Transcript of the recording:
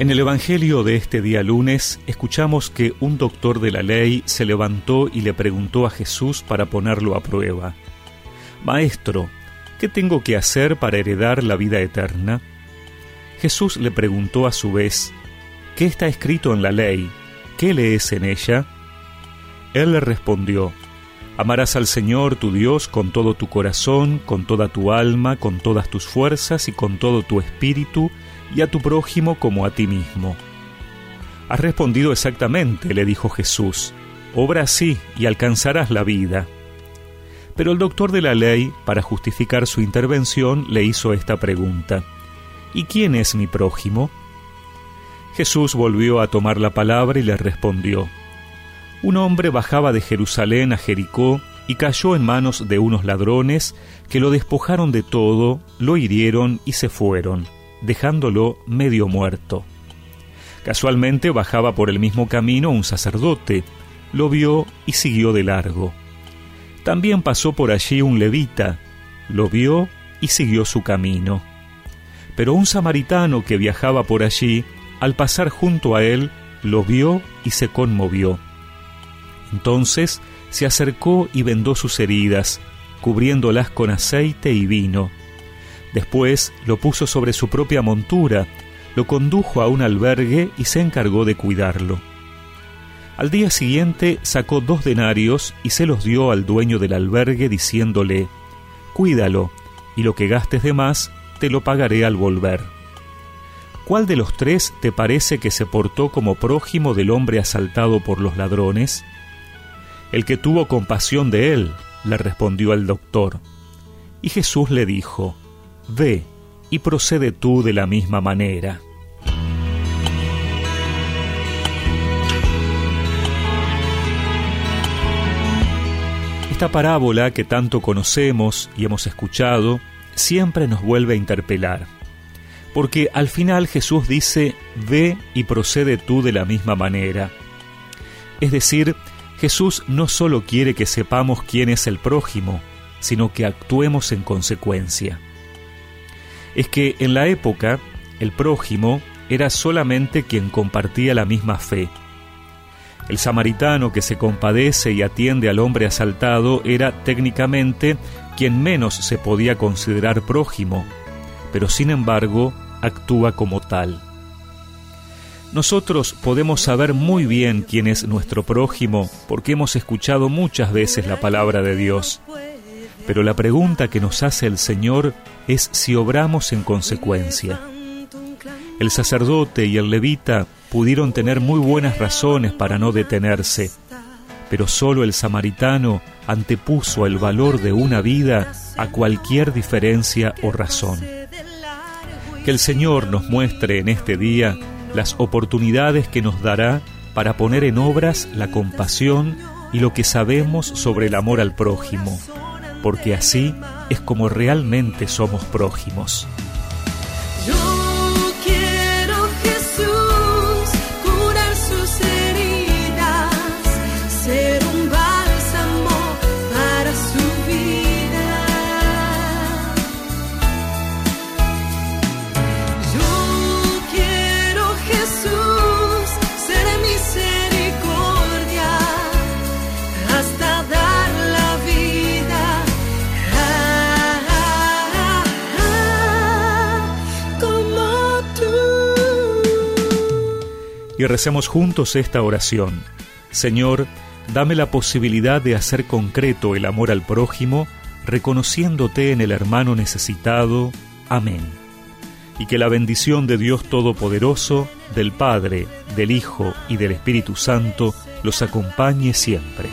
En el Evangelio de este día lunes escuchamos que un doctor de la ley se levantó y le preguntó a Jesús para ponerlo a prueba. Maestro, ¿qué tengo que hacer para heredar la vida eterna? Jesús le preguntó a su vez, ¿qué está escrito en la ley? ¿Qué lees en ella? Él le respondió, Amarás al Señor tu Dios con todo tu corazón, con toda tu alma, con todas tus fuerzas y con todo tu espíritu, y a tu prójimo como a ti mismo. Has respondido exactamente, le dijo Jesús. Obra así y alcanzarás la vida. Pero el doctor de la ley, para justificar su intervención, le hizo esta pregunta. ¿Y quién es mi prójimo? Jesús volvió a tomar la palabra y le respondió. Un hombre bajaba de Jerusalén a Jericó y cayó en manos de unos ladrones que lo despojaron de todo, lo hirieron y se fueron dejándolo medio muerto. Casualmente bajaba por el mismo camino un sacerdote, lo vio y siguió de largo. También pasó por allí un levita, lo vio y siguió su camino. Pero un samaritano que viajaba por allí, al pasar junto a él, lo vio y se conmovió. Entonces se acercó y vendó sus heridas, cubriéndolas con aceite y vino Después lo puso sobre su propia montura, lo condujo a un albergue y se encargó de cuidarlo. Al día siguiente sacó dos denarios y se los dio al dueño del albergue diciéndole, Cuídalo, y lo que gastes de más te lo pagaré al volver. ¿Cuál de los tres te parece que se portó como prójimo del hombre asaltado por los ladrones? El que tuvo compasión de él, le respondió el doctor. Y Jesús le dijo, Ve y procede tú de la misma manera. Esta parábola que tanto conocemos y hemos escuchado siempre nos vuelve a interpelar, porque al final Jesús dice, ve y procede tú de la misma manera. Es decir, Jesús no solo quiere que sepamos quién es el prójimo, sino que actuemos en consecuencia es que en la época el prójimo era solamente quien compartía la misma fe. El samaritano que se compadece y atiende al hombre asaltado era técnicamente quien menos se podía considerar prójimo, pero sin embargo actúa como tal. Nosotros podemos saber muy bien quién es nuestro prójimo porque hemos escuchado muchas veces la palabra de Dios. Pero la pregunta que nos hace el Señor es si obramos en consecuencia. El sacerdote y el levita pudieron tener muy buenas razones para no detenerse, pero solo el samaritano antepuso el valor de una vida a cualquier diferencia o razón. Que el Señor nos muestre en este día las oportunidades que nos dará para poner en obras la compasión y lo que sabemos sobre el amor al prójimo porque así es como realmente somos prójimos. Y recemos juntos esta oración. Señor, dame la posibilidad de hacer concreto el amor al prójimo, reconociéndote en el hermano necesitado. Amén. Y que la bendición de Dios Todopoderoso, del Padre, del Hijo y del Espíritu Santo los acompañe siempre.